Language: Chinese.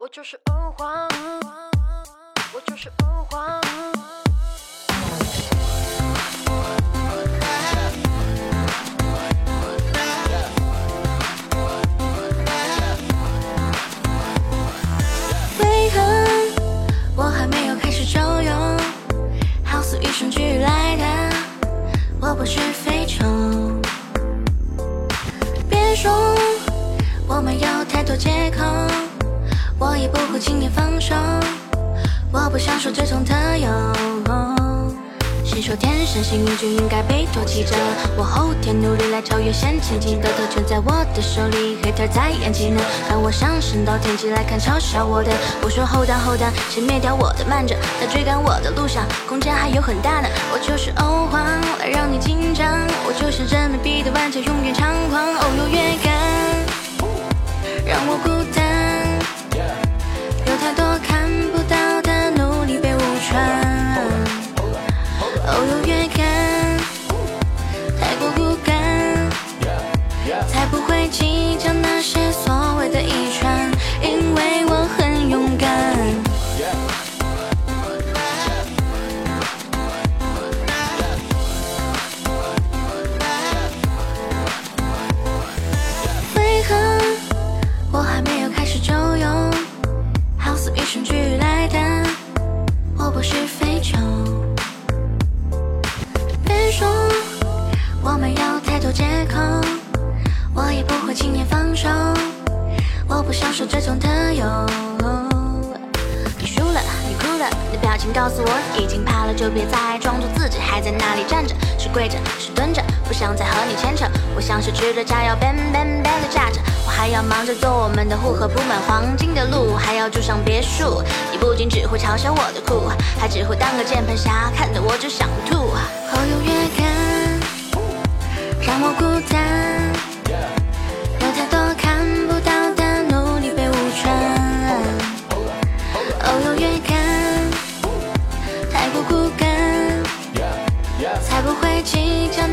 我就是欧皇，我就是欧皇。为何我还没有开始周游？好似与生俱来的，我不是非洲。别说我们有太多借口，我也不会轻言放手。我不想受这种特有。谁说天生幸运就应该被唾弃着？我后天努力来超越先前进的特权，在我的手里，hater 在演技能看我上升到天际来看嘲笑我的。我说 hold on hold on，先灭掉我的慢着，在追赶我的路上，空间还有很大呢。我就是欧皇，来让你紧张。我就是人民币的玩家，永远猖狂。哦，永远才不我不享受这种特有。你输了，你哭了，你的表情告诉我已经怕了，就别再装作自己还在那里站着，是跪着，是蹲着，不想再和你牵扯。我像是吃着炸药，bang bang bang 的炸着，我还要忙着做我们的户口铺满黄金的路，还要住上别墅。你不仅只会嘲笑我的酷，还只会当个键盘侠，看得我只想吐。哦，一起